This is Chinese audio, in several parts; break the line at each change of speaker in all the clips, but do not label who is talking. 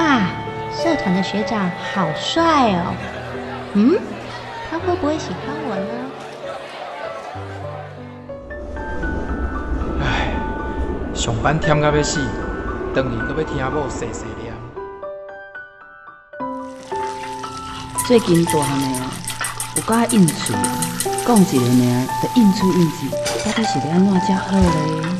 哇，社团的学长好帅哦！嗯，他会不会喜欢我
呢？唉，上班忝到要死，回去搁要听某碎碎念。
最近大汉的哦，有甲应酬，讲一个名，就应出应酬，到底是要安怎才好咧？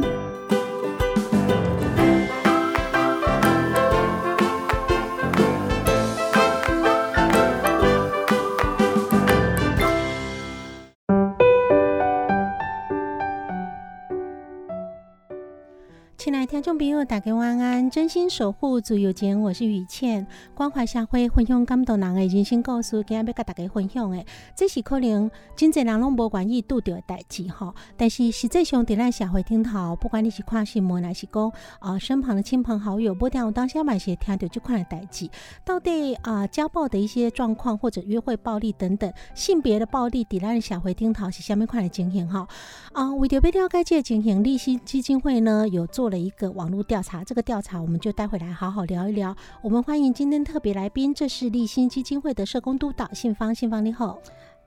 大家晚安，真心守护自由情，我是雨倩，关怀社会，分享感动人的人生故事，今日要甲大家分享的，这是可能真侪人拢无愿意拄着的代志吼。但是实际上伫咱社会顶头，不管你是看新闻，还是讲啊身旁的亲朋好友，不定有当下嘛是听到这款的代志，到底啊家暴的一些状况，或者约会暴力等等，性别的暴力，伫咱社会顶头是虾米款的情形哈？啊，为着要了解这个情形，立新基金会呢有做了一个网络。调查这个调查，好我们就待会来好好聊一聊。我们欢迎今天特别来宾，这是立新基金会的社工督导信芳，信芳你好。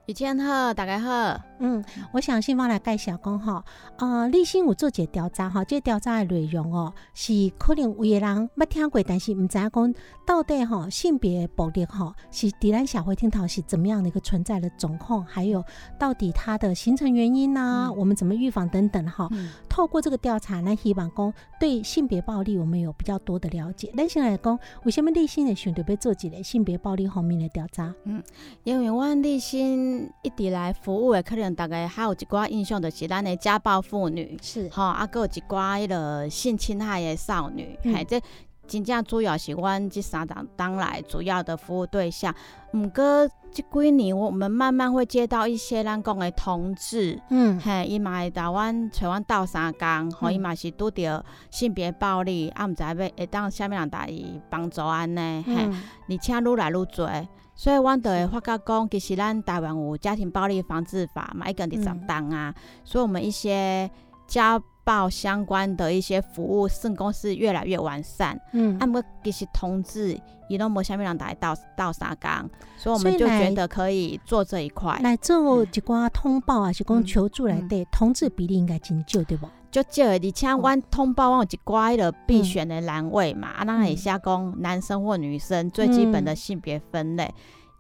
雨倩好，大家好。
嗯，我想信芳来介绍讲哈，呃，立新有做个调查哈，这调查的内容哦，是可能有个人捌听过，但是唔知影讲到底吼性别暴力吼是伫咱社会顶头是怎么样的一个存在的状况，还有到底它的形成原因呐，我们怎么预防等等哈。透过这个调查来希望讲对性别暴力我们有比较多的了解。那先来讲，为什么立新的选择要做一个性别暴力方面的调查？
嗯，因为我立新。一直来服务的，可能大概还有一寡印象，就是咱的家暴妇女，
是。
吼，啊，有一寡迄个性侵害的少女，嘿，这真正主要是阮即三档当来主要的服务对象。毋过即几年，我们慢慢会接到一些咱讲的同志，嗯，嘿，伊嘛会到阮找阮斗相共，吼，伊嘛是拄着性别暴力，啊，毋知要会当啥物人带伊帮助安尼，嘿，而且愈来愈侪。所以，阮就会发觉讲，其实咱台湾有家庭暴力防治法嘛，一个二十档啊，所以我们一些家暴相关的一些服务，圣公司越来越完善。嗯，啊，毋过其实同志伊拢无虾米人来到到沙岗，所以我们就觉得可以做这一块。
来做一寡通报啊，是讲求助来对同志比例应该真少，对不？
就少，而且阮通报阮有一寡的必选的栏位嘛，啊，那会写讲男生或女生最基本的性别分类，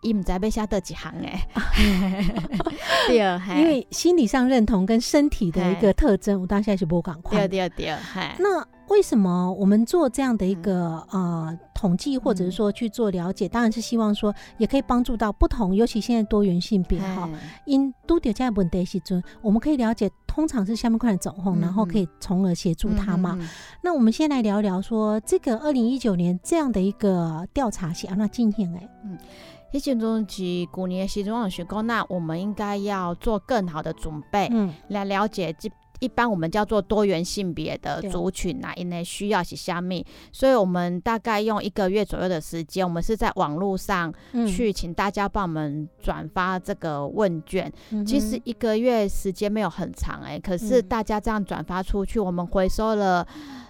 伊毋知要写倒几行诶。
对，因为心理上认同跟身体的一个特征，我当下是无赶快。
对对对，
那为什么我们做这样的一个呃？统计或者是说去做了解，当然是希望说也可以帮助到不同，尤其现在多元性别哈，因都掉在问题时阵，我们可以了解通常是下面块的总控，然后可以从而协助他嘛。那我们先来聊聊说这个二零一九年这样的一个调查是安那进行诶。
嗯，一些中是古年的时钟学工，那我们应该要做更好的准备，嗯，来了解这。一般我们叫做多元性别的族群啊，因为需要是虾米，所以我们大概用一个月左右的时间，我们是在网络上去请大家帮我们转发这个问卷。其实一个月时间没有很长哎，可是大家这样转发出去，我们回收了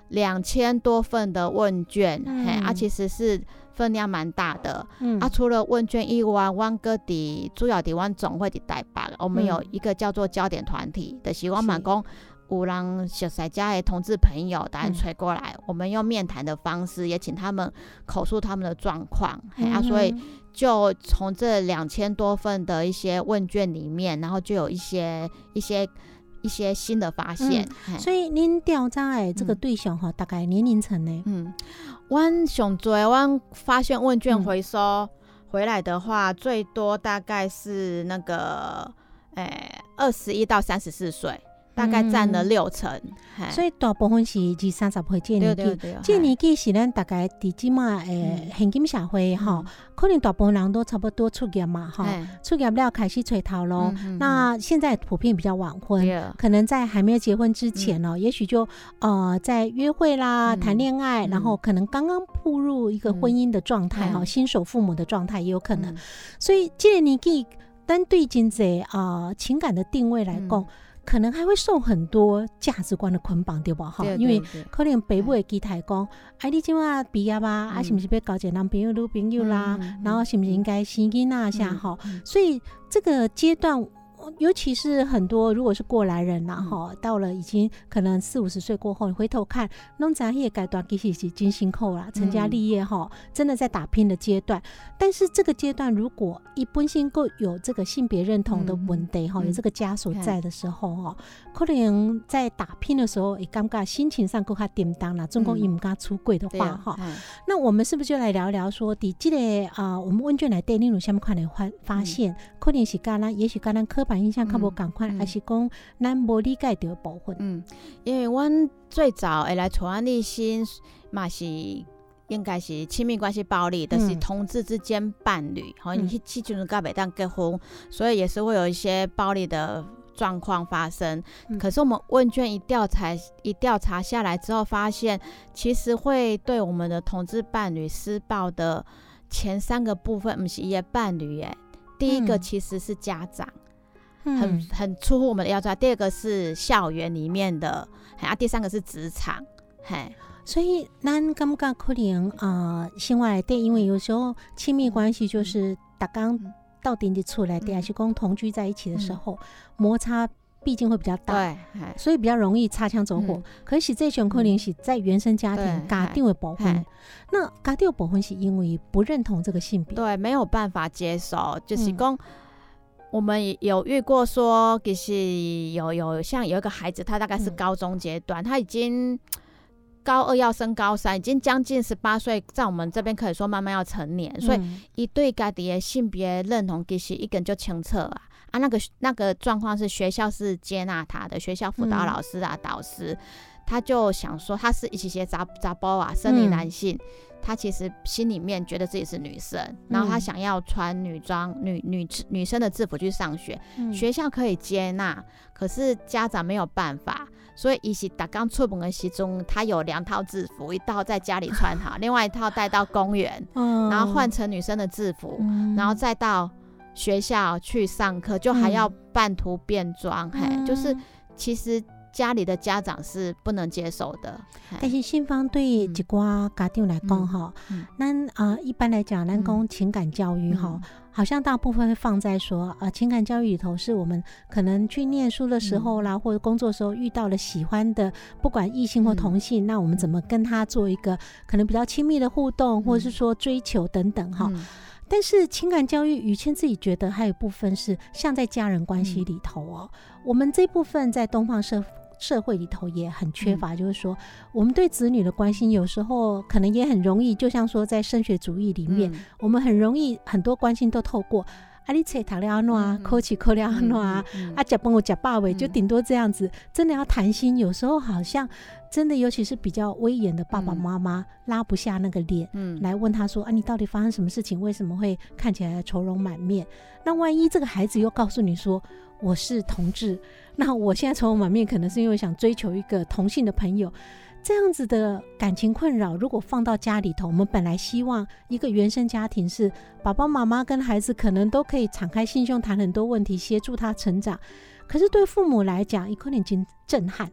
两千多份的问卷，嘿，啊，其实是。分量蛮大的，啊，除了问卷以外，汪哥的主要的湾总会的代表，我们有一个叫做焦点团体的，希望满工五郎小塞家的同志朋友，大家吹过来，我们用面谈的方式，也请他们口述他们的状况，啊，所以就从这两千多份的一些问卷里面，然后就有一些一些一些新的发现，
所以您调查的这个对象哈，大概年龄层呢？嗯。
阮上最，阮发现问卷回收回来的话，最多大概是那个，诶，二十一到三十四岁。大概占了六成，
所以大部分是二三十岁这年纪。这年纪是咱大概伫即嘛诶，现今社会哈，可能大部分人都差不多出业嘛哈，出业了开始垂头咯。那现在普遍比较晚婚，可能在还没有结婚之前呢，也许就呃在约会啦、谈恋爱，然后可能刚刚步入一个婚姻的状态哈，新手父母的状态也有可能。所以这年纪单对经济啊情感的定位来讲。可能还会受很多价值观的捆绑，对不哈？因为可能北部的基台讲，哎，你今晚毕业吧？啊，是不是要搞一个男朋友、女朋友啦？然后是不是应该生囡仔下哈？所以这个阶段。尤其是很多如果是过来人呐，哈，到了已经可能四五十岁过后，你回头看，弄咱也改段其实是金辛苦啦，成家立业哈，真的在打拼的阶段。但是这个阶段，如果一本身够有这个性别认同的问题哈，有这个枷锁在的时候哈，可能在打拼的时候也尴尬，心情上够他点当了。中共一唔敢出轨的话哈，那我们是不是就来聊聊说，第这个啊，我们问卷来对例如下面快来发发现，可能是刚刚，也许刚刚刻板。印象较无共款，还是讲咱无理解着部分。
嗯，因为阮最早会来传安立新嘛是应该是亲密关系暴力，但是同志之间伴侣，好，你去去就是甲袂当结婚，所以也是会有一些暴力的状况发生。可是我们问卷一调查一调查下来之后，发现其实会对我们的同志伴侣施暴的前三个部分，不是一些伴侣耶，第一个其实是家长。很很出乎我们的要求。第二个是校园里面的，啊，第三个是职场，嘿，
所以咱感觉可能啊，另外对，因为有时候亲密关系就是大刚到顶的出来，对，还是讲同居在一起的时候，摩擦毕竟会比较大，
对，
所以比较容易擦枪走火。可是这种可能是在原生家庭家定的保护，那家定保护是因为不认同这个性别，
对，没有办法接受，就是讲。我们有遇过说，就是有有像有一个孩子，他大概是高中阶段，他已经 高二要升高三，已经将近十八岁，在我们这边可以说慢慢要成年，所以一对家己的性别认同其实一根就清澈啊。啊，那个那个状况是学校是接纳他的，学校辅导老师啊导师，他就想说他是一起些杂杂包啊，生理男性。他其实心里面觉得自己是女生，然后他想要穿女装、女女女生的制服去上学，学校可以接纳，可是家长没有办法，所以一起打刚出门的时中，他有两套制服，一套在家里穿好，另外一套带到公园，然后换成女生的制服，然后再到学校去上课，就还要半途变装，嘿，就是其实。家里的家长是不能接受的，
但是新方对一寡家庭来讲哈，那啊一般来讲，咱讲情感教育哈，好像大部分会放在说啊情感教育里头，是我们可能去念书的时候啦，或者工作时候遇到了喜欢的，不管异性或同性，那我们怎么跟他做一个可能比较亲密的互动，或者是说追求等等哈。但是情感教育，雨谦自己觉得还有部分是像在家人关系里头哦，我们这部分在东方社。社会里头也很缺乏，就是说，我们对子女的关心，有时候可能也很容易，就像说在升学主义里面，我们很容易很多关心都透过啊，你切塔了安诺啊，扣起扣了安诺啊，啊，假帮我假爸伟，就顶多这样子。真的要谈心，有时候好像真的，尤其是比较威严的爸爸妈妈，拉不下那个脸，嗯，来问他说啊，你到底发生什么事情？为什么会看起来愁容满面？那万一这个孩子又告诉你说我是同志？那我现在愁容满面，可能是因为想追求一个同性的朋友，这样子的感情困扰，如果放到家里头，我们本来希望一个原生家庭是爸爸妈妈跟孩子可能都可以敞开心胸谈很多问题，协助他成长。可是对父母来讲，一可能已经震撼。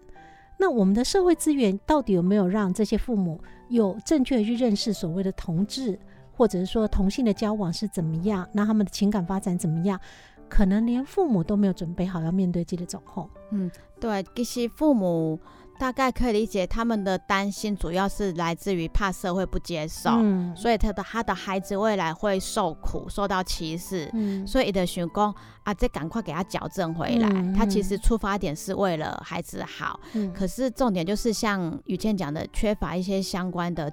那我们的社会资源到底有没有让这些父母有正确的去认识所谓的同志，或者是说同性的交往是怎么样，那他们的情感发展怎么样？可能连父母都没有准备好要面对这个状况。
嗯，对，其实父母大概可以理解他们的担心，主要是来自于怕社会不接受，所以他的他的孩子未来会受苦，受到歧视，所以的想讲啊，再赶快给他矫正回来。他其实出发点是为了孩子好，可是重点就是像雨倩讲的，缺乏一些相关的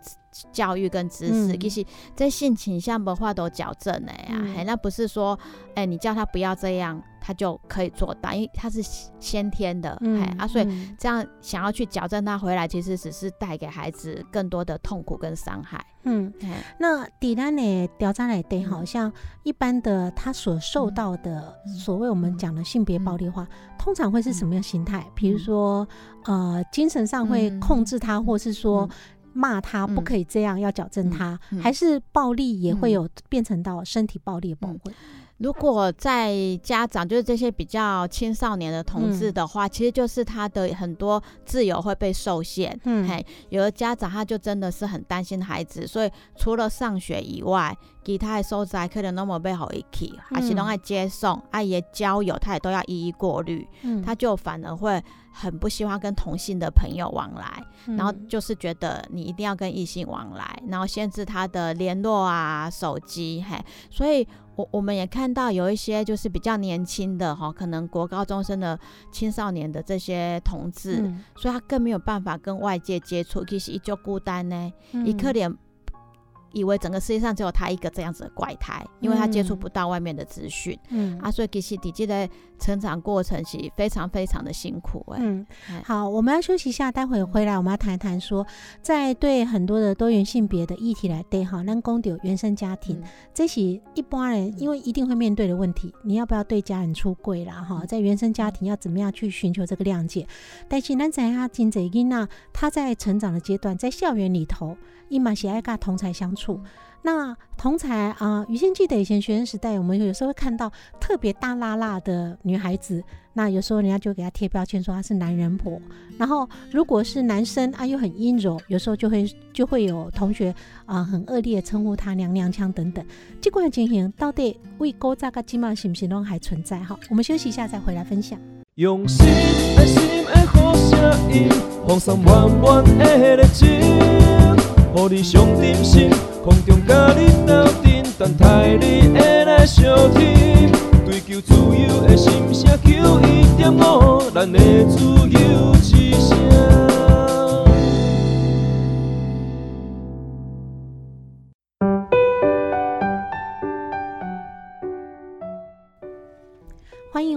教育跟知识，其实在性倾向的话都矫正的呀，那不是说，哎，你叫他不要这样。他就可以做到，因为他是先天的，哎啊，所以这样想要去矫正他回来，其实只是带给孩子更多的痛苦跟伤害。
嗯，那底单呢？调查来对，好像一般的他所受到的所谓我们讲的性别暴力化，通常会是什么样心态？比如说，呃，精神上会控制他，或是说骂他不可以这样，要矫正他，还是暴力也会有变成到身体暴力的部分？
如果在家长就是这些比较青少年的同志的话，其实就是他的很多自由会被受限。嗯，嘿，有的家长他就真的是很担心孩子，所以除了上学以外，其他的收在可能那么被好一起，还是拢爱接送，爱也交友，他也都要一一过滤。嗯，他就反而会很不希望跟同性的朋友往来，然后就是觉得你一定要跟异性往来，然后限制他的联络啊、手机，嘿，所以。我我们也看到有一些就是比较年轻的哈，可能国高中生的青少年的这些同志，所以他更没有办法跟外界接触，其实依旧孤单呢，一可怜。以为整个世界上只有他一个这样子的怪胎，因为他接触不到外面的资讯，嗯啊，所以其实底基的成长过程是非常非常的辛苦哎。嗯，
好，我们要休息一下，待会回来我们要谈一谈说，在对很多的多元性别的议题来对哈，让公丢原生家庭，这些一般人因为一定会面对的问题，你要不要对家人出柜啦哈？在原生家庭要怎么样去寻求这个谅解？但是咱在他金泽英娜，他在成长的阶段，在校园里头。伊嘛喜爱跟同才相处，那同才啊，于先记得以前学生时代，我们有时候会看到特别大辣辣的女孩子，那有时候人家就给她贴标签说她是男人婆，然后如果是男生啊又很阴柔，有时候就会就会有同学啊很恶劣称呼他娘娘腔等等，这款情形到底为勾扎个金毛是不是都还存在哈？我们休息一下再回来分享。用心爱心的好声音，放上满满的热情。予你上真心，空中甲你斗阵，等待你会来相听。追求自由的心声，求一点五，咱的自由之声。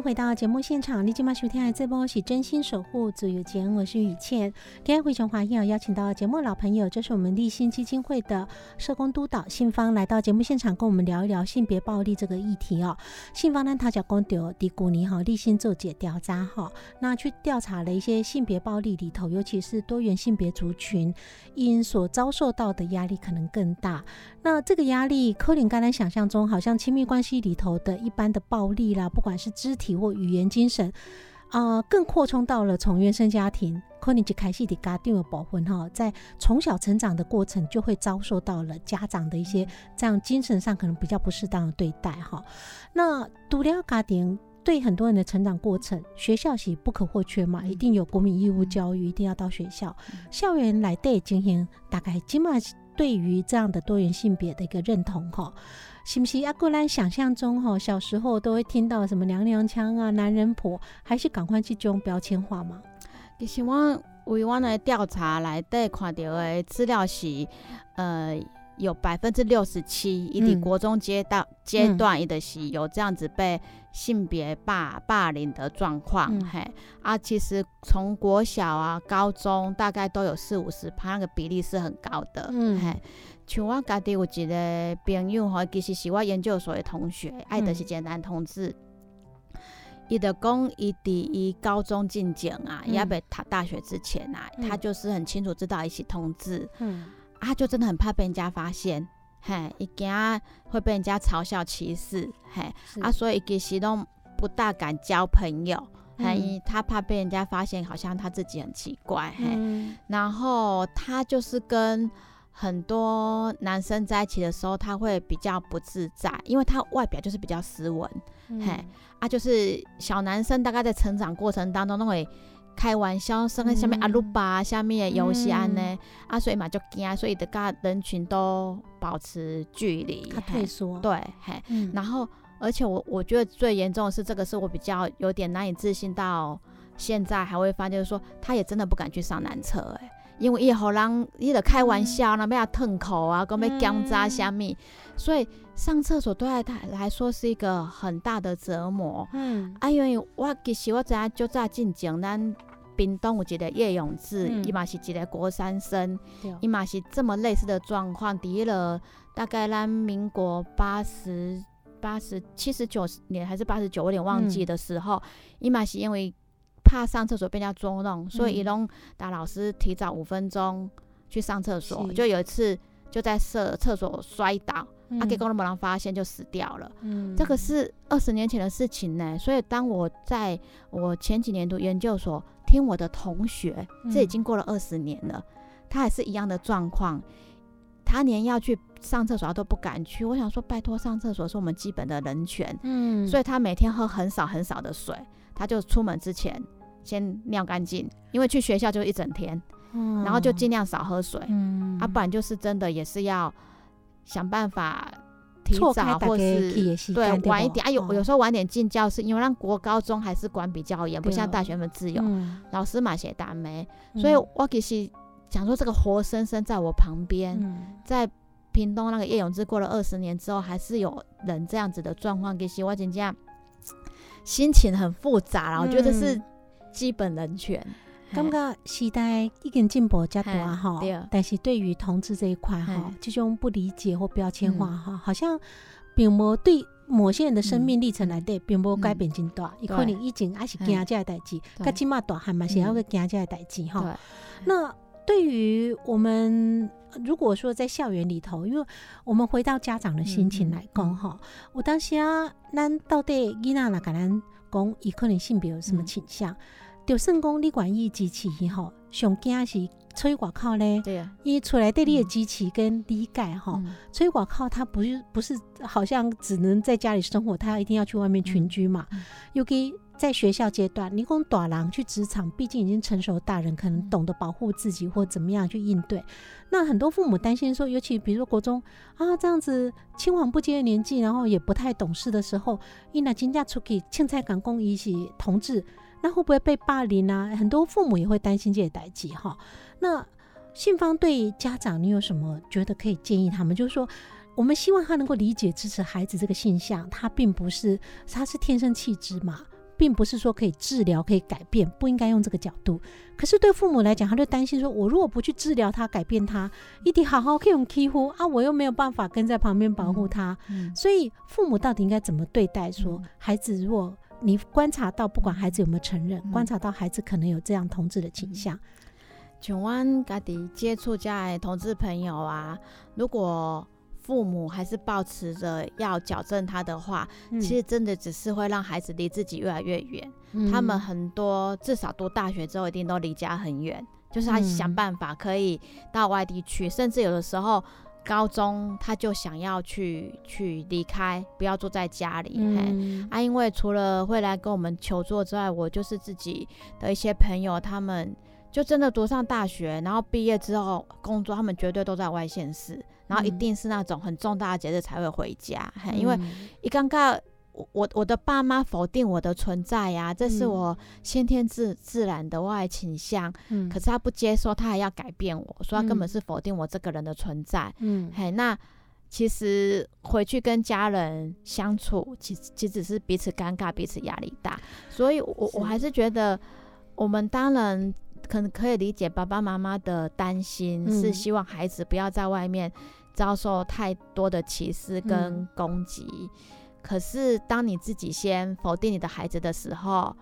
回到节目现场，你今晚收听的这波是真心守护自由节，我是雨倩。今天非常欢迎邀请到节目老朋友，这是我们立新基金会的社工督导信芳来到节目现场，跟我们聊一聊性别暴力这个议题哦。信芳呢，他叫公丢迪古尼哈，立新做解调查哈，那去调查了一些性别暴力里头，尤其是多元性别族群因所遭受到的压力可能更大。那这个压力，柯林刚才想象中，好像亲密关系里头的一般的暴力啦，不管是肢体或语言、精神，啊，更扩充到了从原生家庭，可能就开始的家庭的保护哈，在从小成长的过程，就会遭受到了家长的一些这样精神上可能比较不适当的对待哈。那独了家庭对很多人的成长过程，学校是不可或缺嘛，一定有国民义务教育，一定要到学校校园来对进行大概起码。对于这样的多元性别的一个认同，哈，是不是阿古兰想象中，哈，小时候都会听到什么娘娘腔啊、男人婆，还是赶快去种标签化嘛？
其实我为我的调查来在看到的资料是，呃，有百分之六十七，一定国中阶段阶段，一的是有这样子被性别霸霸凌的状况，嘿，啊，其实从国小啊、高中大概都有四五十趴，那个比例是很高的，嗯，嘿，像我家己有一个朋友吼，其实是我研究所的同学，爱的是简单同志。伊的讲，伊伫伊高中进前啊，也被读大学之前啊，他就是很清楚知道一些同志，嗯，他就真的很怕被人家发现，嘿，伊惊会被人家嘲笑歧视，嘿，啊，所以其实都不大敢交朋友，嘿，他怕被人家发现，好像他自己很奇怪，嘿，然后他就是跟很多男生在一起的时候，他会比较不自在，因为他外表就是比较斯文，嘿。啊，就是小男生大概在成长过程当中都会开玩笑，生个下面阿鲁巴下面游戏安呢，啊，所以嘛就惊，所以得跟人群都保持距离，
他退缩，
对，嘿，然后而且我我觉得最严重的是这个是我比较有点难以置信，到现在还会发就是说他也真的不敢去上男厕，哎，因为伊互人伊得开玩笑，那边要吞口啊，讲要姜渣虾米，所以上厕所对他来说是一个很大的折磨，嗯，啊，因为我其实我知影就早进前咱。冰冻有一个叶永志，伊嘛是一个国三生，伊嘛是这么类似的状况。第了大概咱民国八十八十七十九年还是八十九，我有点忘记的时候，伊嘛是因为怕上厕所被人家捉弄，所以伊拢打老师提早五分钟去上厕所。就有一次就在厕厕所摔倒，啊，给工人没人发现就死掉了。嗯，这个是二十年前的事情呢。所以当我在我前几年读研究所。听我的同学，这已经过了二十年了，他还是一样的状况，他连要去上厕所都不敢去。我想说，拜托，上厕所是我们基本的人权，嗯，所以他每天喝很少很少的水，他就出门之前先尿干净，因为去学校就一整天，然后就尽量少喝水，嗯，啊，不然就是真的也是要想办法。提早或是对晚一点啊，有有时候晚点进教室，因为让国高中还是管比较严，不像大学们自由，老师嘛写大没，所以我其实想说这个活生生在我旁边，在屏东那个叶永志过了二十年之后，还是有人这样子的状况，其实我真正心情很复杂啦，我觉得是基本人权。
感觉时代已经进步较多哈，但是对于同志这一块哈，这种不理解或标签化哈，好像并无对某些人的生命历程来对，并无改变真大。伊可能以前还是惊这个代志，甲即码大汉嘛是要个惊这个代志哈。那对于我们如果说在校园里头，因为我们回到家长的心情来讲哈，我当时啊，咱到底囡仔哪个人讲伊可能性别有什么倾向？就算讲你愿意支持吼，上惊是出去外口咧，
对啊，
因为出来对你的支持跟理解吼，出去外口他不是不是好像只能在家里生活，他一定要去外面群居嘛。尤其在学校阶段，你讲大人去职场，毕竟已经成熟大人，可能懂得保护自己或怎么样去应对。那很多父母担心说，尤其比如说国中啊这样子青黄不接的年纪，然后也不太懂事的时候，伊那真正出去青菜赶工一起同志。那会不会被霸凌啊？很多父母也会担心这些代际哈。那信方对家长，你有什么觉得可以建议他们？就是说，我们希望他能够理解支持孩子这个现象，他并不是他是天生气质嘛，并不是说可以治疗可以改变，不应该用这个角度。可是对父母来讲，他就担心说，我如果不去治疗他、改变他，一定好好可以用欺负啊，我又没有办法跟在旁边保护他。所以父母到底应该怎么对待说孩子？如果你观察到，不管孩子有没有承认，观察到孩子可能有这样同志的倾向。
像我家己接触家同志朋友啊，如果父母还是保持着要矫正他的话，其实真的只是会让孩子离自己越来越远。他们很多至少读大学之后，一定都离家很远，就是他想办法可以到外地去，甚至有的时候。高中他就想要去去离开，不要坐在家里。嘿，啊，因为除了会来跟我们求助之外，我就是自己的一些朋友，他们就真的读上大学，然后毕业之后工作，他们绝对都在外县市，然后一定是那种很重大的节日才会回家。嘿，因为一刚刚。我我的爸妈否定我的存在呀，这是我先天自自然的外倾向。嗯，可是他不接受，他还要改变我，说他根本是否定我这个人的存在。嗯，嘿，那其实回去跟家人相处，其其实是彼此尴尬，彼此压力大。所以，我我还是觉得，我们当然可能可以理解爸爸妈妈的担心，是希望孩子不要在外面遭受太多的歧视跟攻击。可是，当你自己先否定你的孩子的时候，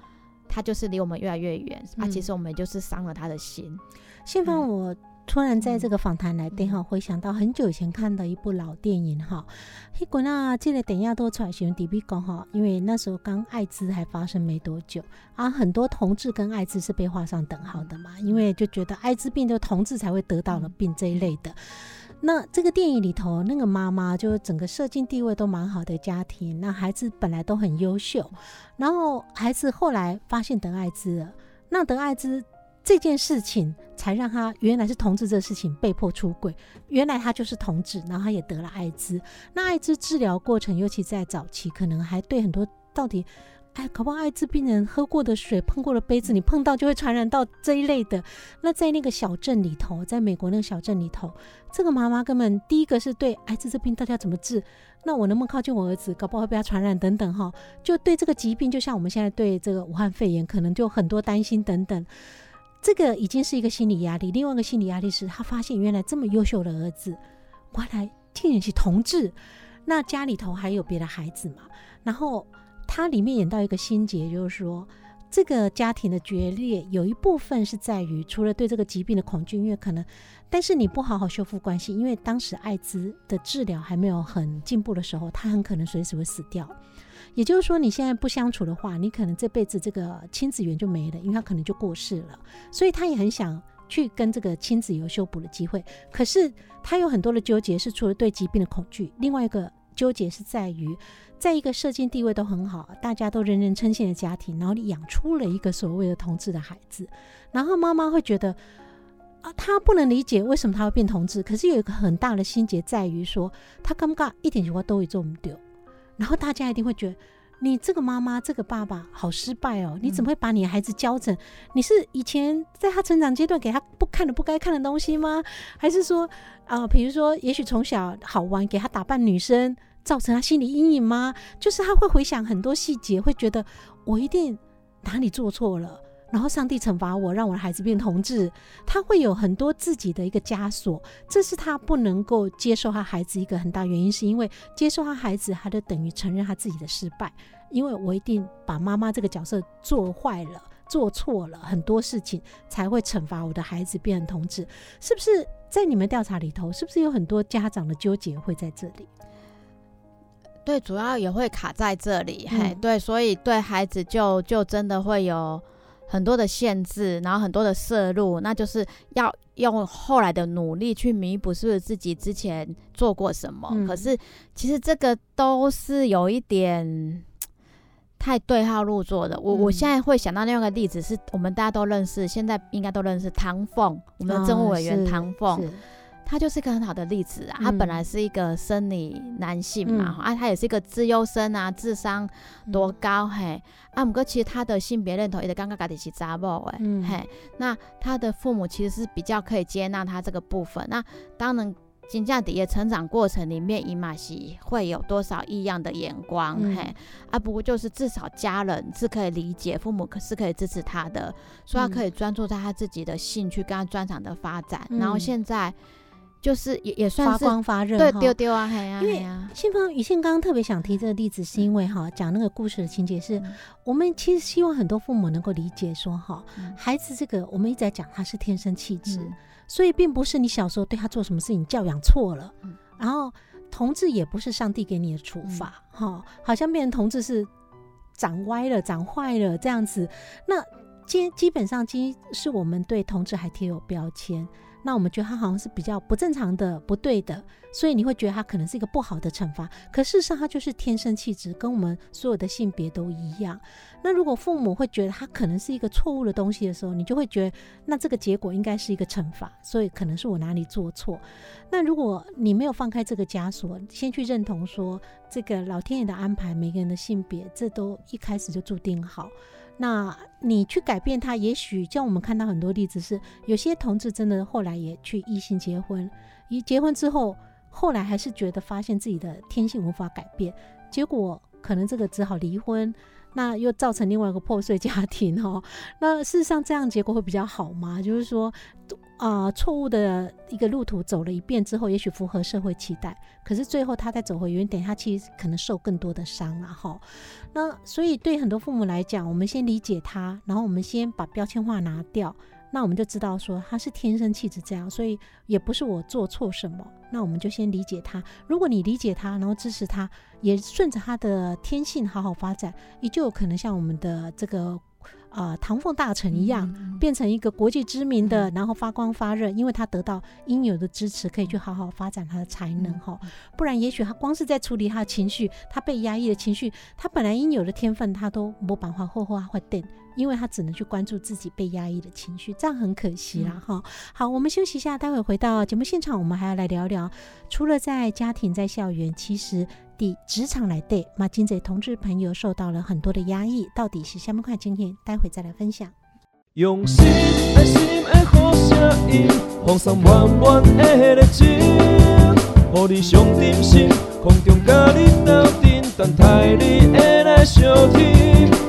他就是离我们越来越远啊！其实我们就是伤了他的心。
现在我突然在这个访谈来电哈，回想到很久以前看的一部老电影哈。嘿，滚啊！记得等下多出来喜欢迪比讲哈，因为那时候刚艾滋还发生没多久啊，很多同志跟艾滋是被画上等号的嘛，因为就觉得艾滋病的同志才会得到了病这一类的。那这个电影里头，那个妈妈就整个社经地位都蛮好的家庭，那孩子本来都很优秀，然后孩子后来发现得艾滋了，那得艾滋这件事情，才让他原来是同志这事情被迫出轨，原来他就是同志，然后他也得了艾滋。那艾滋治疗过程，尤其在早期，可能还对很多到底。哎，搞不好艾滋病人喝过的水、碰过的杯子，你碰到就会传染到这一类的。那在那个小镇里头，在美国那个小镇里头，这个妈妈根本第一个是对艾滋这病大家怎么治？那我能不能靠近我儿子？搞不好会被他传染等等哈，就对这个疾病，就像我们现在对这个武汉肺炎，可能就很多担心等等。这个已经是一个心理压力。另外一个心理压力是他发现原来这么优秀的儿子，原来竟然是同志，那家里头还有别的孩子嘛？然后。它里面演到一个心结，就是说，这个家庭的决裂有一部分是在于，除了对这个疾病的恐惧，因为可能，但是你不好好修复关系，因为当时艾滋的治疗还没有很进步的时候，他很可能随时会死掉。也就是说，你现在不相处的话，你可能这辈子这个亲子缘就没了，因为他可能就过世了。所以他也很想去跟这个亲子有修补的机会，可是他有很多的纠结，是除了对疾病的恐惧，另外一个纠结是在于。在一个社经地位都很好，大家都人人称羡的家庭，然后你养出了一个所谓的同志的孩子，然后妈妈会觉得啊，他不能理解为什么他会变同志。可是有一个很大的心结在于说，他尴尬一点情况都会做不丢，然后大家一定会觉得你这个妈妈这个爸爸好失败哦，你怎么会把你的孩子教成？你是以前在他成长阶段给他不看的不该看的东西吗？还是说啊，比如说也许从小好玩，给他打扮女生？造成他心理阴影吗？就是他会回想很多细节，会觉得我一定哪里做错了，然后上帝惩罚我，让我的孩子变同志。他会有很多自己的一个枷锁，这是他不能够接受他孩子一个很大原因，是因为接受他孩子，他就等于承认他自己的失败。因为我一定把妈妈这个角色做坏了，做错了很多事情，才会惩罚我的孩子变成同志。是不是在你们调查里头，是不是有很多家长的纠结会在这里？
对，主要也会卡在这里，嘿，对，所以对孩子就就真的会有很多的限制，然后很多的摄入，那就是要用后来的努力去弥补，是不是自己之前做过什么？可是其实这个都是有一点太对号入座的。我我现在会想到另外一个例子，是我们大家都认识，现在应该都认识唐凤，我们的政务委员唐凤。他就是一个很好的例子啊，他本来是一个生理男性嘛，啊，他也是一个自优生啊，智商多高嘿，啊，不过其实他的性别认同也得刚刚家己是查某哎，嘿，那他的父母其实是比较可以接纳他这个部分，那当然金价底的成长过程里面，伊玛西会有多少异样的眼光嘿，啊，不过就是至少家人是可以理解，父母可是可以支持他的，所以他可以专注在他自己的兴趣跟他专长的发展，然后现在。就是也也算
是发光发热，
对丢丢啊，因
为信芳雨信刚刚特别想提这个例子，是因为哈讲那个故事的情节是，我们其实希望很多父母能够理解说哈，孩子这个我们一直在讲他是天生气质，所以并不是你小时候对他做什么事情教养错了，然后同志也不是上帝给你的处罚哈，好像变成同志是长歪了、长坏了这样子，那基基本上基是我们对同志还贴有标签。那我们觉得他好像是比较不正常的、不对的，所以你会觉得他可能是一个不好的惩罚。可事实上，他就是天生气质，跟我们所有的性别都一样。那如果父母会觉得他可能是一个错误的东西的时候，你就会觉得那这个结果应该是一个惩罚，所以可能是我哪里做错。那如果你没有放开这个枷锁，先去认同说这个老天爷的安排，每个人的性别，这都一开始就注定好。那你去改变他，也许像我们看到很多例子是，有些同志真的后来也去异性结婚，一结婚之后，后来还是觉得发现自己的天性无法改变，结果可能这个只好离婚，那又造成另外一个破碎家庭哦。那事实上这样结果会比较好吗？就是说。啊，错误的一个路途走了一遍之后，也许符合社会期待，可是最后他再走回原点，他其实可能受更多的伤了哈。那所以对很多父母来讲，我们先理解他，然后我们先把标签化拿掉，那我们就知道说他是天生气质这样，所以也不是我做错什么，那我们就先理解他。如果你理解他，然后支持他，也顺着他的天性好好发展，也就有可能像我们的这个。啊，唐凤大臣一样，变成一个国际知名的，然后发光发热，因为他得到应有的支持，可以去好好发展他的才能哈。不然，也许他光是在处理他的情绪，他被压抑的情绪，他本来应有的天分，他都没办法后化会等，因为他只能去关注自己被压抑的情绪，这样很可惜啦哈。好，我们休息一下，待会回到节目现场，我们还要来聊聊，除了在家庭、在校园，其实的职场来对马金仔同志朋友受到了很多的压抑，到底是什么块经验？待会再来分享。用心爱心的好声音，放送满满的热情，予你上点心，空中甲你斗阵，等待你会来相听。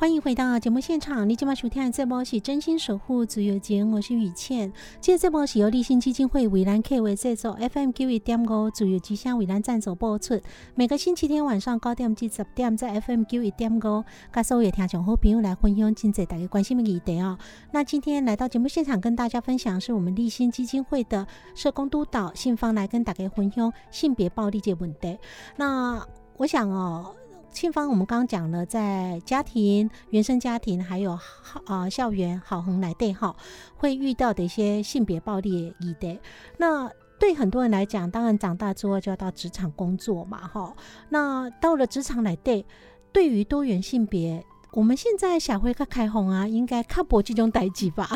欢迎回到节目现场，你今晚收听的这波是真心守护自由节，我是雨倩。今日这波是由立新基金会蔚蓝 K 为制作，FM 九一点五自由之声蔚蓝赞助播出。每个星期天晚上九点至十点，在 FM 九一点五，跟所有听众好朋友来分享今日大家关心的议题哦。那今天来到节目现场跟大家分享，是我们立新基金会的社工督导信芳来跟大家分享性别暴力这问题。那我想哦。庆芳，我们刚刚讲了，在家庭、原生家庭，还有啊校园好恒来对哈，会遇到的一些性别暴力议题。那对很多人来讲，当然长大之后就要到职场工作嘛哈。那到了职场来对，对于多元性别，我们现在小会看开红啊，应该看博这种代际吧。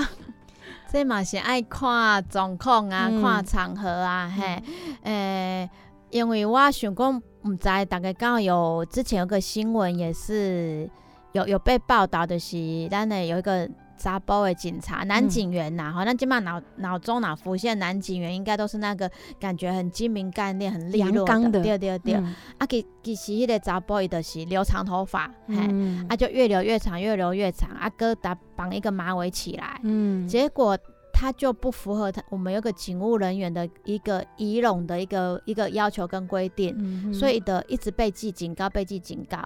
这嘛是爱看状况啊，看场合啊，嘿，诶，因为我想讲。唔知大概刚好有之前有个新闻也是有有被报道的是，咱呢有一个查波的警察男警员呐，好像今晚脑脑中脑浮现男警员，应该都是那个感觉很精明干练、很利落的。对对对，啊，其其实迄个查波伊就是留长头发，嘿，啊就越留越长，越留越长，啊哥打绑一个马尾起来，嗯，结果。他就不符合他我们有个警务人员的一个仪容的一个一个要求跟规定，所以的一直被记警告，被记警告。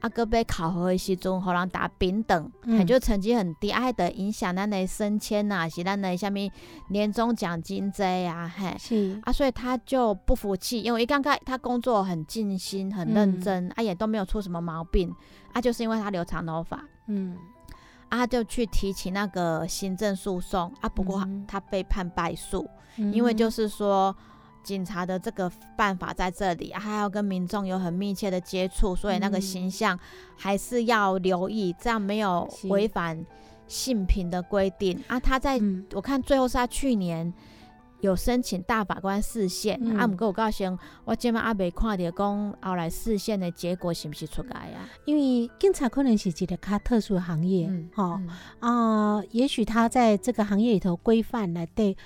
啊哥被考核的时阵，互人打丙等，嗯。就成绩很低，还得影响咱的升迁呐，是咱的下面年终奖金这呀，嘿，
是。
啊，所以他就不服气，因为一刚开他工作很尽心、很认真，啊也都没有出什么毛病，啊就是因为他留长头发，嗯。啊，就去提起那个行政诉讼啊，不过他被判败诉，因为就是说警察的这个办法在这里，还要跟民众有很密切的接触，所以那个形象还是要留意，这样没有违反性平的规定啊。他在我看最后是他去年。有申请大法官视线，啊，毋过我告诉我今晚还未看到讲后来视线的结果是不是出来啊？
因为警察可能是一个较特殊的行业，哈啊，也许他在这个行业里头规范来对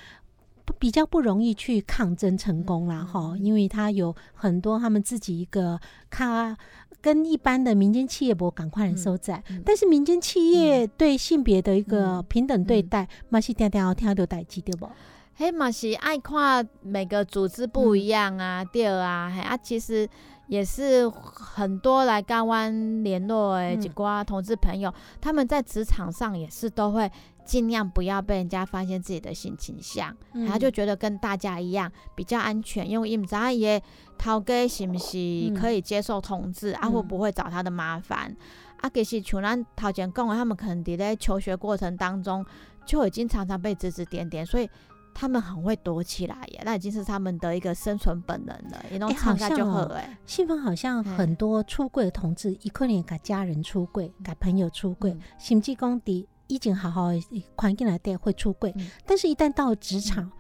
比较不容易去抗争成功啦，哈，因为他有很多他们自己一个他跟一般的民间企业不赶快来收在，但是民间企业对性别的一个平等对待，嘛是定定要听到代志对不？
嘿嘛是爱看每个组织不一样啊，对啊，嘿啊，其实也是很多来港湾联络诶，几瓜同志朋友，他们在职场上也是都会尽量不要被人家发现自己的性倾向，他就觉得跟大家一样比较安全，因为伊唔知伊头家是不是可以接受同志啊，会不会找他的麻烦啊？其实像咱头前讲的，他们可能在求学过程当中就已经常常被指指点点，所以。他们很会躲起来耶，那已经是他们的一个生存本能了。也能藏下就好哎。
信封好像很多出柜的同志，一可能给家人出柜，给朋友出柜，甚至公敌已经好好环境来对会出柜，但是一旦到职场，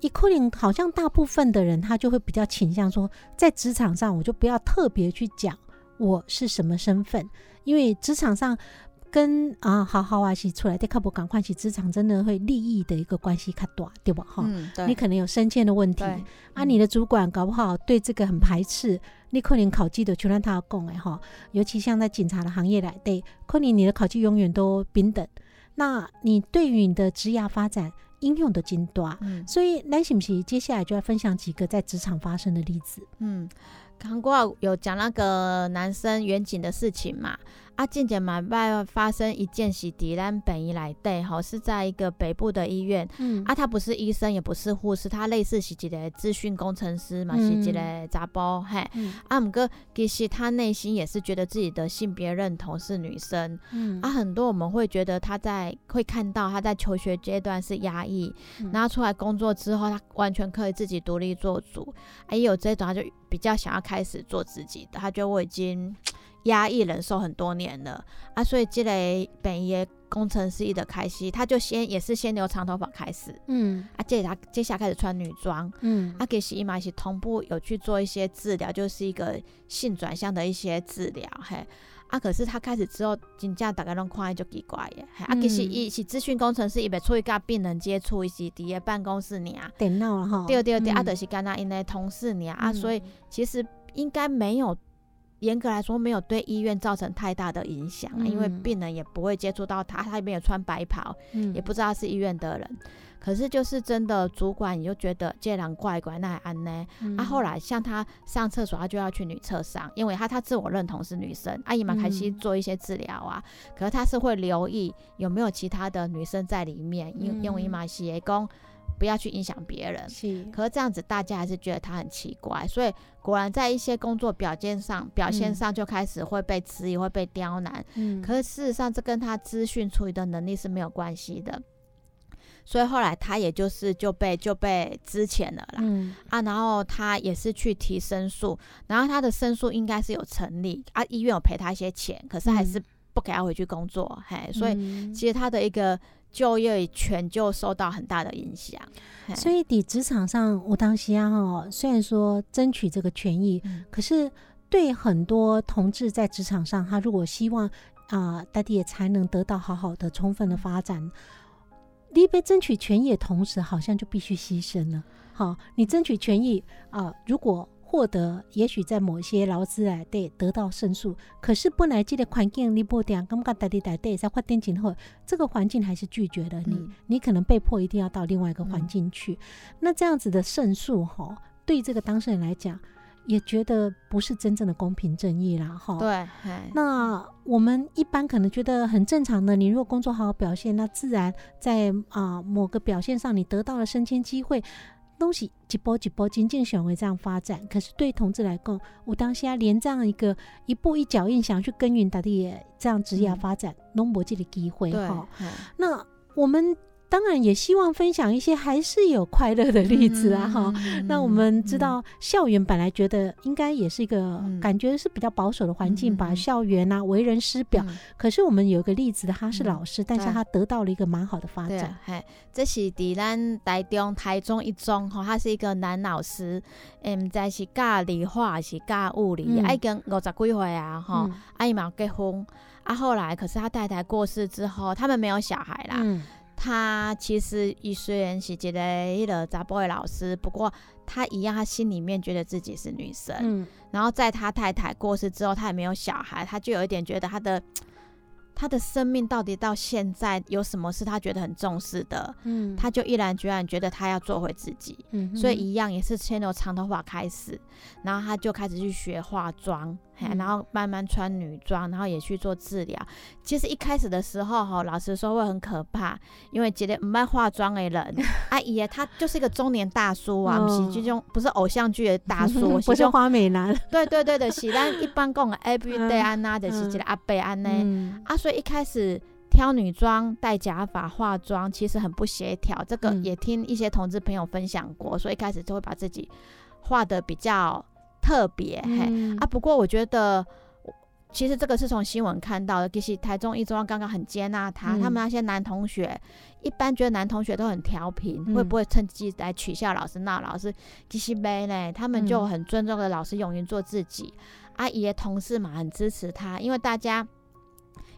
一可能好像大部分的人他就会比较倾向说，在职场上我就不要特别去讲我是什么身份，因为职场上。跟啊，好好啊，是出来的靠不赶快去职场，真的会利益的一个关系较大，对吧？哈，你可能有升迁的问题，啊，你的主管搞不好对这个很排斥，你可能考绩的全让他讲哎哈，尤其像在警察的行业来，对，可能你的考绩永远都平等，那你对于你的职涯发展应用的精多，所以那是不是接下来就要分享几个在职场发生的例子？
嗯，刚过有讲那个男生远景的事情嘛。啊，近前嘛，外发生一件是伫咱本医来对吼，是在一个北部的医院。嗯，啊，他不是医生，也不是护士，他类似是一个资讯工程师嘛，是一个杂包嘿。啊，姆哥其实他内心也是觉得自己的性别认同是女生。嗯，啊，很多我们会觉得他在会看到他在求学阶段是压抑，然后出来工作之后，他完全可以自己独立做主。哎，有这种他就比较想要开始做自己的，他觉得我已经。压抑忍受很多年了。啊，所以积累本业工程师的开心，他就先也是先留长头发开始，嗯，啊，接着他接下来开始穿女装，嗯，啊，给洗衣嘛是同步有去做一些治疗，就是一个性转向的一些治疗，嘿，啊，可是他开始之后，真正大家拢看就奇怪耶，啊，其实伊是资讯工程师，伊袂出去跟病人接触，伊是伫个办公室尔，
电脑哈，
对对对，啊，就是跟他因为同事尔，啊，所以其实应该没有。严格来说，没有对医院造成太大的影响，因为病人也不会接触到他，他也没有穿白袍，也不知道是医院的人。可是就是真的，主管你就觉得这人怪怪，那还安呢？啊，后来像他上厕所，他就要去女厕上，因为他他自我认同是女生。阿姨嘛开始做一些治疗啊，可是他是会留意有没有其他的女生在里面，因因为嘛是讲。不要去影响别人，是。可是这样子，大家还是觉得他很奇怪，所以果然在一些工作表现上，表现上就开始会被质疑，会被刁难。嗯。可是事实上，这跟他资讯处理的能力是没有关系的。所以后来他也就是就被就被支遣了啦。嗯。啊，然后他也是去提申诉，然后他的申诉应该是有成立啊，医院有赔他一些钱，可是还是不给他回去工作。嘿，所以其实他的一个。就业权就受到很大的影响，
所以你职场上，我当时啊哈，虽然说争取这个权益，可是对很多同志在职场上，他如果希望啊，大地也才能得到好好的、充分的发展，你被争取权益的同时，好像就必须牺牲了。好，你争取权益啊，如果获得也许在某些劳资来对得到胜诉，可是本来这个环境你不点，感觉大地大地在发展今后，这个环境还是拒绝了你，你可能被迫一定要到另外一个环境去。那这样子的胜诉哈，对这个当事人来讲，也觉得不是真正的公平正义啦哈。
对，
那我们一般可能觉得很正常的，你如果工作好好表现，那自然在啊某个表现上你得到了升迁机会。东西一波一波仅仅想会这样发展，可是对同志来讲，我当下连这样一个一步一脚印想去耕耘他的这样职业发展，都没这个机会哈。那我们。当然也希望分享一些还是有快乐的例子啊哈。那我们知道校园本来觉得应该也是一个感觉是比较保守的环境吧，校园啊为人师表。可是我们有一个例子，他是老师，但是他得到了一个蛮好的发展。
嘿，这是伫咱台中台中一中哈，他是一个男老师，嗯，在是教理化是教物理，已经五十几岁啊哈，阿姨嘛结婚，啊后来可是他太太过世之后，他们没有小孩啦。他其实伊虽然是一个迄个查甫的老师，不过他一样，他心里面觉得自己是女生。嗯，然后在他太太过世之后，他也没有小孩，他就有一点觉得他的。他的生命到底到现在有什么是他觉得很重视的？嗯，他就毅然决然觉得他要做回自己。嗯，所以一样也是先由长头发开始，然后他就开始去学化妆，然后慢慢穿女装，然后也去做治疗。其实一开始的时候，哈，老实说会很可怕，因为觉得唔爱化妆的人，阿姨他就是一个中年大叔啊，不是这种不是偶像剧的大 叔，
不是花美男。
对对对的，是咱一般讲的 everyday 安娜的是一个阿贝安呢，啊，所以。一开始挑女装、戴假发、化妆，其实很不协调。这个也听一些同志朋友分享过，所以一开始就会把自己画的比较特别。嘿啊，不过我觉得，其实这个是从新闻看到的。其实台中一中刚刚很接纳他，他们那些男同学一般觉得男同学都很调皮，会不会趁机来取笑老师、闹老师？其实没呢，他们就很尊重的老师，勇于做自己。阿姨的同事嘛，很支持他，因为大家。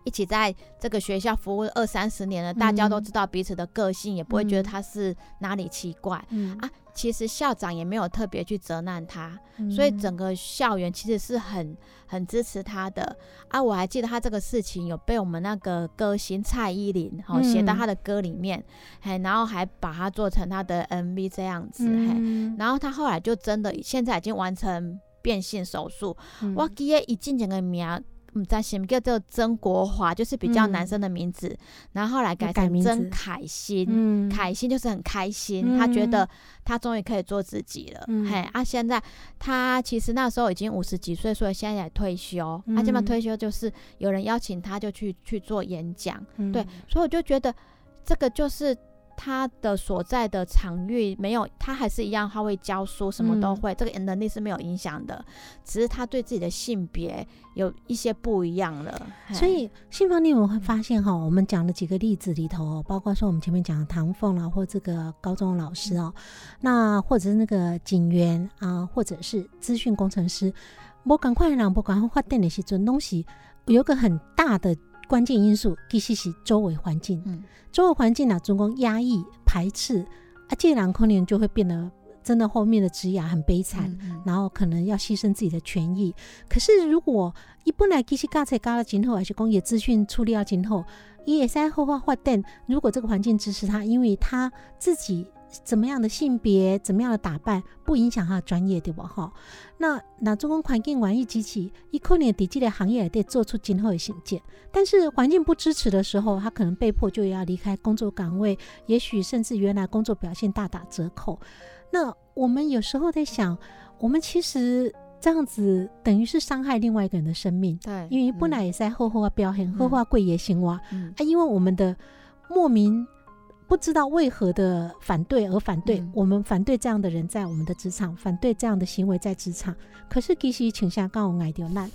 一起在这个学校服务二三十年了，大家都知道彼此的个性，也不会觉得他是哪里奇怪。嗯啊，其实校长也没有特别去责难他，所以整个校园其实是很很支持他的。啊，我还记得他这个事情有被我们那个歌星蔡依林哈写到他的歌里面，嘿，然后还把它做成他的 MV 这样子，嘿，然后他后来就真的现在已经完成变性手术。我记得一进前的名。嗯，在写叫做曾国华，就是比较男生的名字，然后后来改成曾凯欣。嗯，凯欣就是很开心，他觉得他终于可以做自己了。嘿，啊，现在他其实那时候已经五十几岁，所以现在也退休。他这么退休，就是有人邀请他就去去做演讲。对，所以我就觉得这个就是。他的所在的场域没有，他还是一样，他会教书，什么都会，这个能力是没有影响的，只是他对自己的性别有一些不一样了。
所以，信方，你有会发现哈，我们讲的几个例子里头，包括说我们前面讲的唐凤啊，或这个高中老师哦，那或者是那个警员啊，或者是资讯工程师，我赶快让我赶快发电的时阵东西，有个很大的。关键因素其实是周围环境，周围环境呢，总共压抑、排斥，啊，这两可能就会变得真的后面的职涯很悲惨，然后可能要牺牲自己的权益。可是如果一本来其实刚才加了今后，还是工业资讯处理到今后，也在后发发展，如果这个环境支持他，因为他自己。怎么样的性别，怎么样的打扮，不影响他的专业，对不哈？那那中国环境玩意机器，一可能在这个行业得做出今后的行见。但是环境不支持的时候，他可能被迫就要离开工作岗位，也许甚至原来工作表现大打折扣。那我们有时候在想，我们其实这样子等于是伤害另外一个人的生命。
对，
因为本来也在后后啊表现，后话贵也行哇。啊，因为我们的莫名。不知道为何的反对而反对，我们反对这样的人在我们的职场，反对这样的行为在职场。可是其实请下刚我爱丢烂，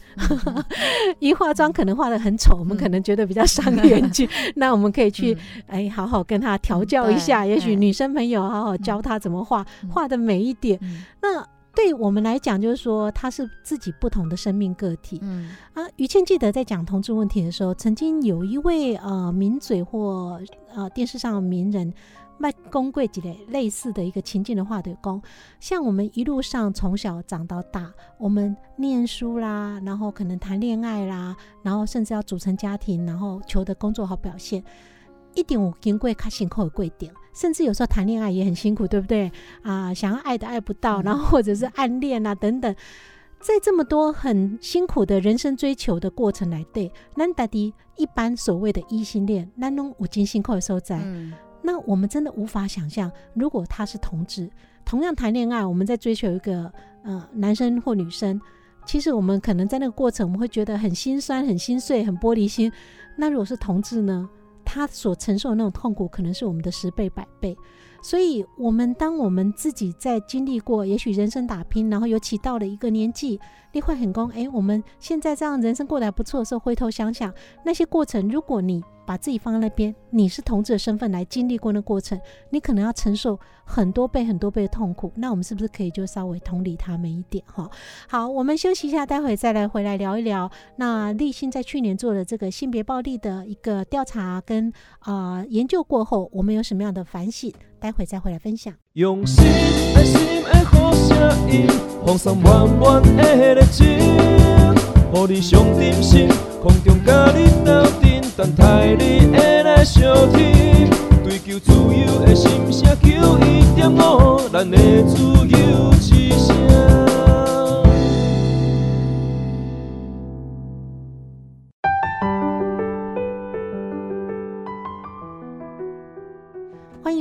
一化妆可能化的很丑，我们可能觉得比较伤眼睛。那我们可以去哎好好跟他调教一下，也许女生朋友好好教他怎么画，画的美一点。那。对我们来讲，就是说他是自己不同的生命个体。嗯啊，于倩记得在讲同志问题的时候，曾经有一位呃名嘴或呃电视上名人卖公贵之类类似的一个情境的话，对公，像我们一路上从小长到大，我们念书啦，然后可能谈恋爱啦，然后甚至要组成家庭，然后求得工作好表现。一点五金贵卡辛苦的贵点，甚至有时候谈恋爱也很辛苦，对不对啊？想要爱的爱不到，然后或者是暗恋啊等等，在这么多很辛苦的人生追求的过程来对，那到底一般所谓的异性恋，那种五金辛苦的候在，那我们真的无法想象，如果他是同志，同样谈恋爱，我们在追求一个呃男生或女生，其实我们可能在那个过程，我们会觉得很心酸、很心碎、很玻璃心。那如果是同志呢？他所承受的那种痛苦，可能是我们的十倍、百倍。所以，我们当我们自己在经历过，也许人生打拼，然后尤其到了一个年纪，你会很功，哎，我们现在这样人生过得还不错的时候，回头想想那些过程，如果你。把自己放在那边，你是同志的身份来经历过那过程，你可能要承受很多倍、很多倍的痛苦。那我们是不是可以就稍微同理他们一点哈？好，我们休息一下，待会再来回来聊一聊。那立新在去年做了这个性别暴力的一个调查跟啊研究过后，我们有什么样的反省？待会再回来分享。用心，等待你会来相听，追求自由的心声，求一点五，咱的自由之声。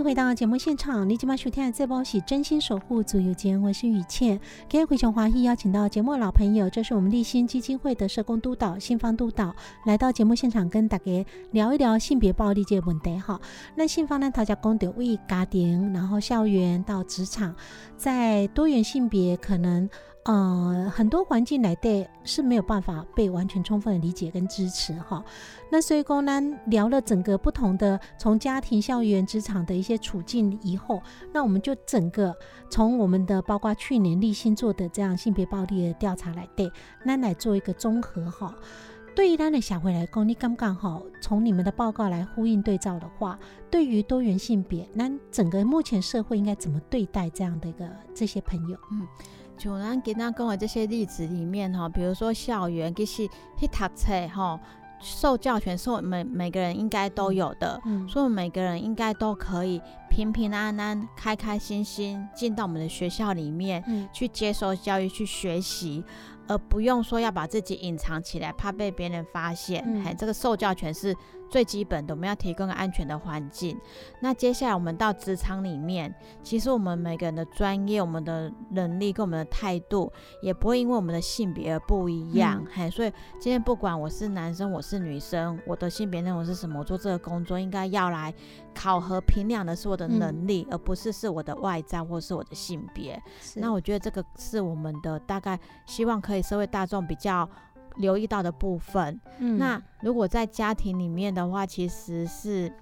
回到节目现场，你今晚收听的这波是真心守护足友间，我是雨倩。今天回熊华裔邀请到节目老朋友，这是我们立新基金会的社工督导、新方督导，来到节目现场跟大家聊一聊性别暴力这个问题哈。那信方呢，他家公的为家庭，然后校园到职场，在多元性别可能。呃，很多环境来对是没有办法被完全充分的理解跟支持哈。那所以公呢聊了整个不同的从家庭、校园、职场的一些处境以后，那我们就整个从我们的包括去年立新做的这样性别暴力的调查来对，那来做一个综合哈。对于咱的小慧来讲，你刚刚好从你们的报告来呼应对照的话，对于多元性别，那整个目前社会应该怎么对待这样的一个这些朋友？嗯。
就咱给他跟我这些例子里面哈，比如说校园其实去读册哈，受教权是我们每个人应该都有的，所以每个人应该都可以平平安安、开开心心进到我们的学校里面去接受教育、去学习。而不用说要把自己隐藏起来，怕被别人发现。哎，这个受教权是最基本的，我们要提供个安全的环境。那接下来我们到职场里面，其实我们每个人的专业、我们的能力跟我们的态度，也不会因为我们的性别而不一样。嘿，所以今天不管我是男生，我是女生，我的性别认为是什么，我做这个工作应该要来考核评量的是我的能力，而不是是我的外在或是我的性别。那我觉得这个是我们的大概希望可以。社会大众比较留意到的部分，嗯那如果在家庭里面的话，其实是，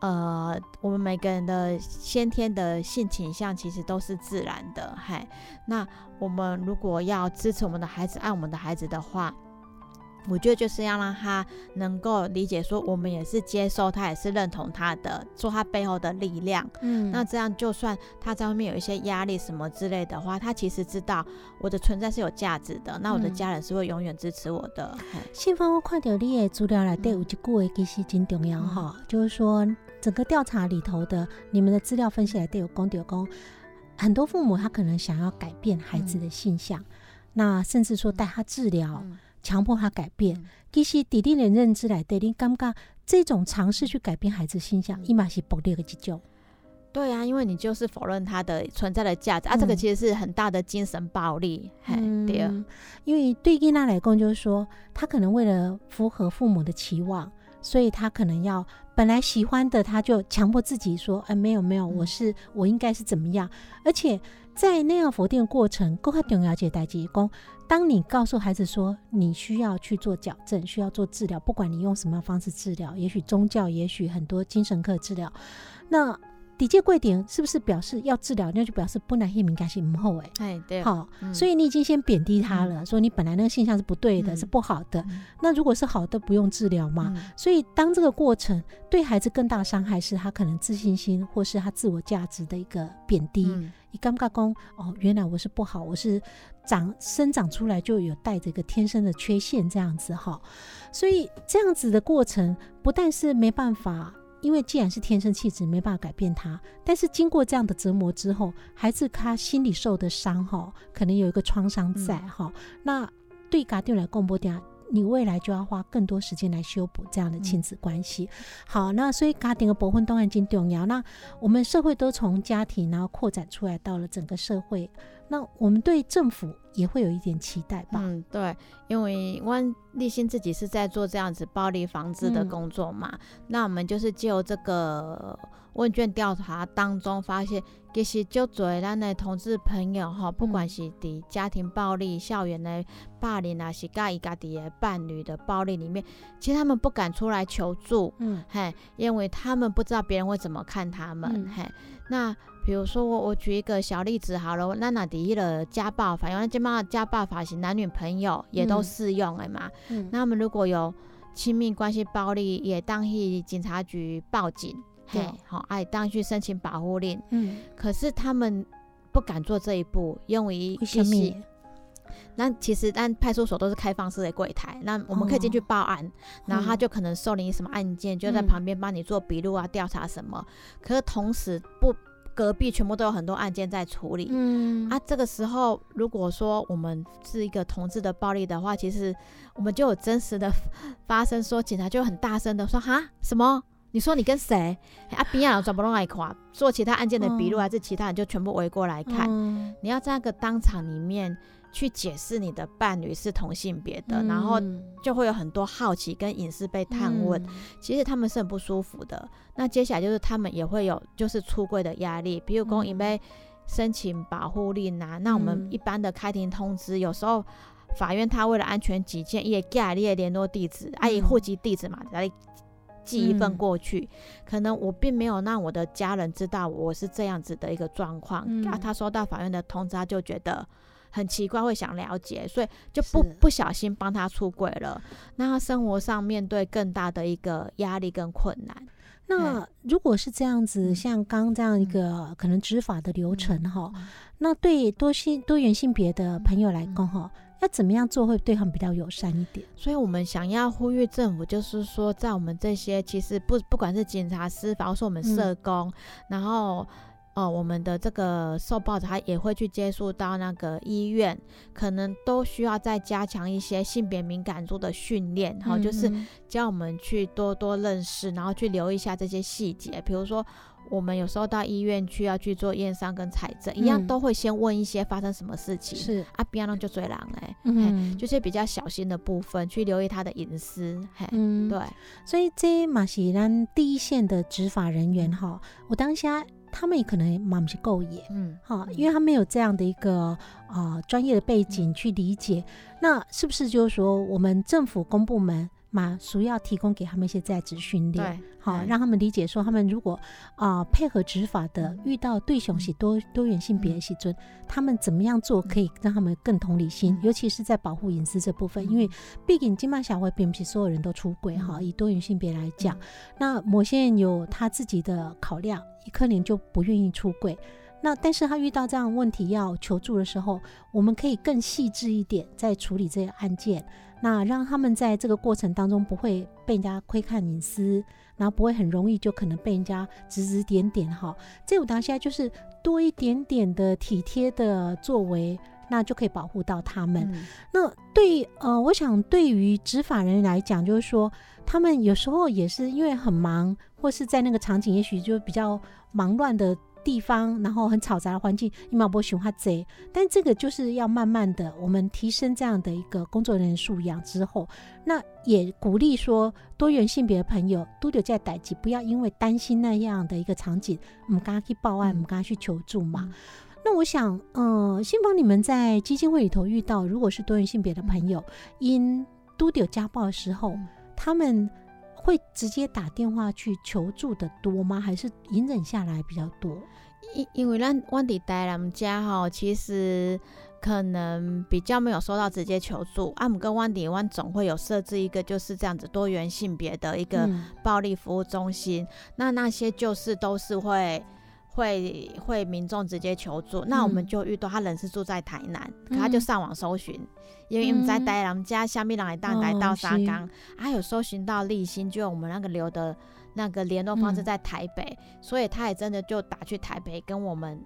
呃，我们每个人的先天的性倾向其实都是自然的，嗨，那我们如果要支持我们的孩子，爱我们的孩子的话。我觉得就是要让他能够理解，说我们也是接受他，也是认同他的，做他背后的力量。嗯，那这样就算他在外面有一些压力什么之类的话，他其实知道我的存在是有价值的。那我的家人是会永远支持我的。
信芳，我看到你的资料来对有一句话其实真重要哈，就是说整个调查里头的你们的资料分析来对有公有公，很多父母他可能想要改变孩子的性向，那甚至说带他治疗。强迫他改变，其实弟弟的认知来对你感觉这种尝试去改变孩子形象，一码是暴力的急救。
对啊，因为你就是否认他的存在的价值啊，这个其实是很大的精神暴力。对啊，
因为对伊娜来讲，就是说他可能为了符合父母的期望，所以他可能要本来喜欢的，他就强迫自己说：“哎，没有没有，我是我应该是怎么样？”而且在那样否定过程，更加重要解代志讲。当你告诉孩子说你需要去做矫正，需要做治疗，不管你用什么方式治疗，也许宗教，也许很多精神科治疗，那。底界贵点是不是表示要治疗？那就表示不能性敏感性母后哎，
哎对，
好，所以你已经先贬低他了，说你本来那个现象是不对的，是不好的。那如果是好的，不用治疗嘛？所以当这个过程对孩子更大伤害是他可能自信心或是他自我价值的一个贬低。你尴尬公哦，原来我是不好，我是长生长出来就有带着一个天生的缺陷这样子哈。所以这样子的过程不但是没办法。因为既然是天生气质，没办法改变他。但是经过这样的折磨之后，孩子他心里受的伤哈，可能有一个创伤在哈。那对家长来共播点，你未来就要花更多时间来修补这样的亲子关系。好，那所以家庭的部分当然很重要。那我们社会都从家庭然后扩展出来到了整个社会。那我们对政府也会有一点期待吧？
嗯，对，因为万立新自己是在做这样子暴力防治的工作嘛。那我们就是就这个问卷调查当中发现，其实就做咱的同志朋友哈，不管是伫家庭暴力、校园的霸凌啊，是家伊家己的伴侣的暴力里面，其实他们不敢出来求助，嗯，嘿，因为他们不知道别人会怎么看他们，嘿，那。比如说我我举一个小例子好了，那那第一了家暴法，因为这嘛家暴法是男女朋友也都适用的嘛。嗯。那我们如果有亲密关系暴力，也当去警察局报警，嘿，好，哎，当去申请保护令。嗯。可是他们不敢做这一步，因为
什么？
那其实但派出所都是开放式的柜台，那我们可以进去报案，然后他就可能受理什么案件，就在旁边帮你做笔录啊，调查什么。可是同时不。隔壁全部都有很多案件在处理，嗯啊，这个时候如果说我们是一个同志的暴力的话，其实我们就有真实的发生，说警察就很大声的说哈什么？你说你跟谁？啊，边上转不弄来夸，做其他案件的笔录，还是其他人就全部围过来看？你要在那个当场里面。去解释你的伴侣是同性别的，然后就会有很多好奇跟隐私被探问，其实他们是很不舒服的。那接下来就是他们也会有就是出柜的压力，比如公因为申请保护令啊，那我们一般的开庭通知，有时候法院他为了安全起见，也盖列联络地址，啊，以户籍地址嘛，来寄一份过去。可能我并没有让我的家人知道我是这样子的一个状况，啊，他收到法院的通知，他就觉得。很奇怪，会想了解，所以就不不小心帮他出轨了。那他生活上面对更大的一个压力跟困难。
那如果是这样子，像刚这样一个可能执法的流程哈，那对多性多元性别的朋友来讲哈，要怎么样做会对他们比较友善一点？
所以我们想要呼吁政府，就是说在我们这些其实不不管是警察、司法，或是我们社工，然后。哦，我们的这个受报者他也会去接触到那个医院，可能都需要再加强一些性别敏感度的训练，然后就是教我们去多多认识，然后去留意一下这些细节，比如说。我们有时候到医院去要去做验伤跟采证，一样都会先问一些发生什么事情。
是
啊，不要弄就追狼哎，嗯，就是比较小心的部分，去留意他的隐私。嘿，嗯，对。
所以这马西兰第一线的执法人员哈，我当下他们也可能蛮不是够野，嗯，哈，因为他没有这样的一个啊专业的背景去理解。那是不是就是说，我们政府公部门？嘛，主要提供给他们一些在职训练，好让他们理解说，他们如果啊配合执法的，遇到对象是多多元性别时尊，他们怎么样做可以让他们更同理心，尤其是在保护隐私这部分，因为毕竟金马小会并不是所有人都出轨哈。以多元性别来讲，那某些人有他自己的考量，一可能就不愿意出轨。那但是他遇到这样问题要求助的时候，我们可以更细致一点在处理这些案件。那让他们在这个过程当中不会被人家窥看隐私，然后不会很容易就可能被人家指指点点哈。这我当下就是多一点点的体贴的作为，那就可以保护到他们。那对呃，我想对于执法人员来讲，就是说他们有时候也是因为很忙，或是在那个场景也许就比较忙乱的。地方，然后很嘈杂的环境，你马不喜欢贼，但这个就是要慢慢的，我们提升这样的一个工作人员素养之后，那也鼓励说多元性别的朋友都得在待机，不要因为担心那样的一个场景，我们刚刚去报案，我们刚刚去求助嘛。那我想，嗯，新芳你们在基金会里头遇到，如果是多元性别的朋友因都有家暴的时候，他们。会直接打电话去求助的多吗？还是隐忍下来比较多？
因因为咱万迪带他们家哈，其实可能比较没有收到直接求助。阿姆跟万迪湾总会有设置一个就是这样子多元性别的一个暴力服务中心，那那些就是都是会。会会民众直接求助，那我们就遇到他人是住在台南，可他就上网搜寻，因为我们在台南家下面来大来到沙冈，还有搜寻到立新，就我们那个留的那个联络方式在台北，所以他也真的就打去台北跟我们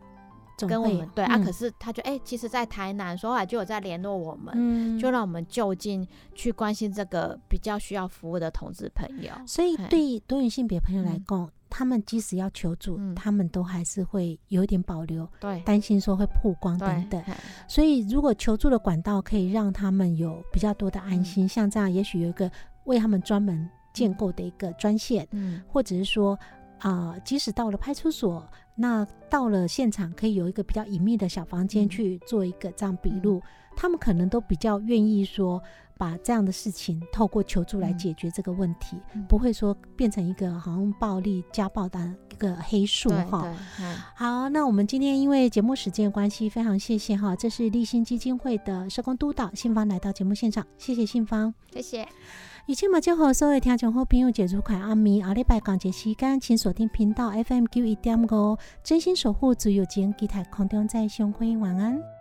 跟我们对啊，可是他就哎，其实，在台南，所以后来就有在联络我们，就让我们就近去关心这个比较需要服务的同志朋友。
所以对多元性别朋友来讲。他们即使要求助，他们都还是会有一点保留，
对，
担心说会曝光等等。所以，如果求助的管道可以让他们有比较多的安心，像这样，也许有一个为他们专门建构的一个专线，嗯，或者是说啊，即使到了派出所，那到了现场可以有一个比较隐秘的小房间去做一个这样笔录，他们可能都比较愿意说。把这样的事情透过求助来解决这个问题，不会说变成一个好像暴力家暴的一个黑数哈。好，那我们今天因为节目时间关系，非常谢谢哈，这是立新基金会的社工督导信芳来到节目现场，谢谢信芳，
谢谢。
以前嘛，就和所有听众好朋友解除快阿咪阿礼拜港节时间，请锁定频道 FM 九一点五，真心守护自由间，期待空中再相会，晚安。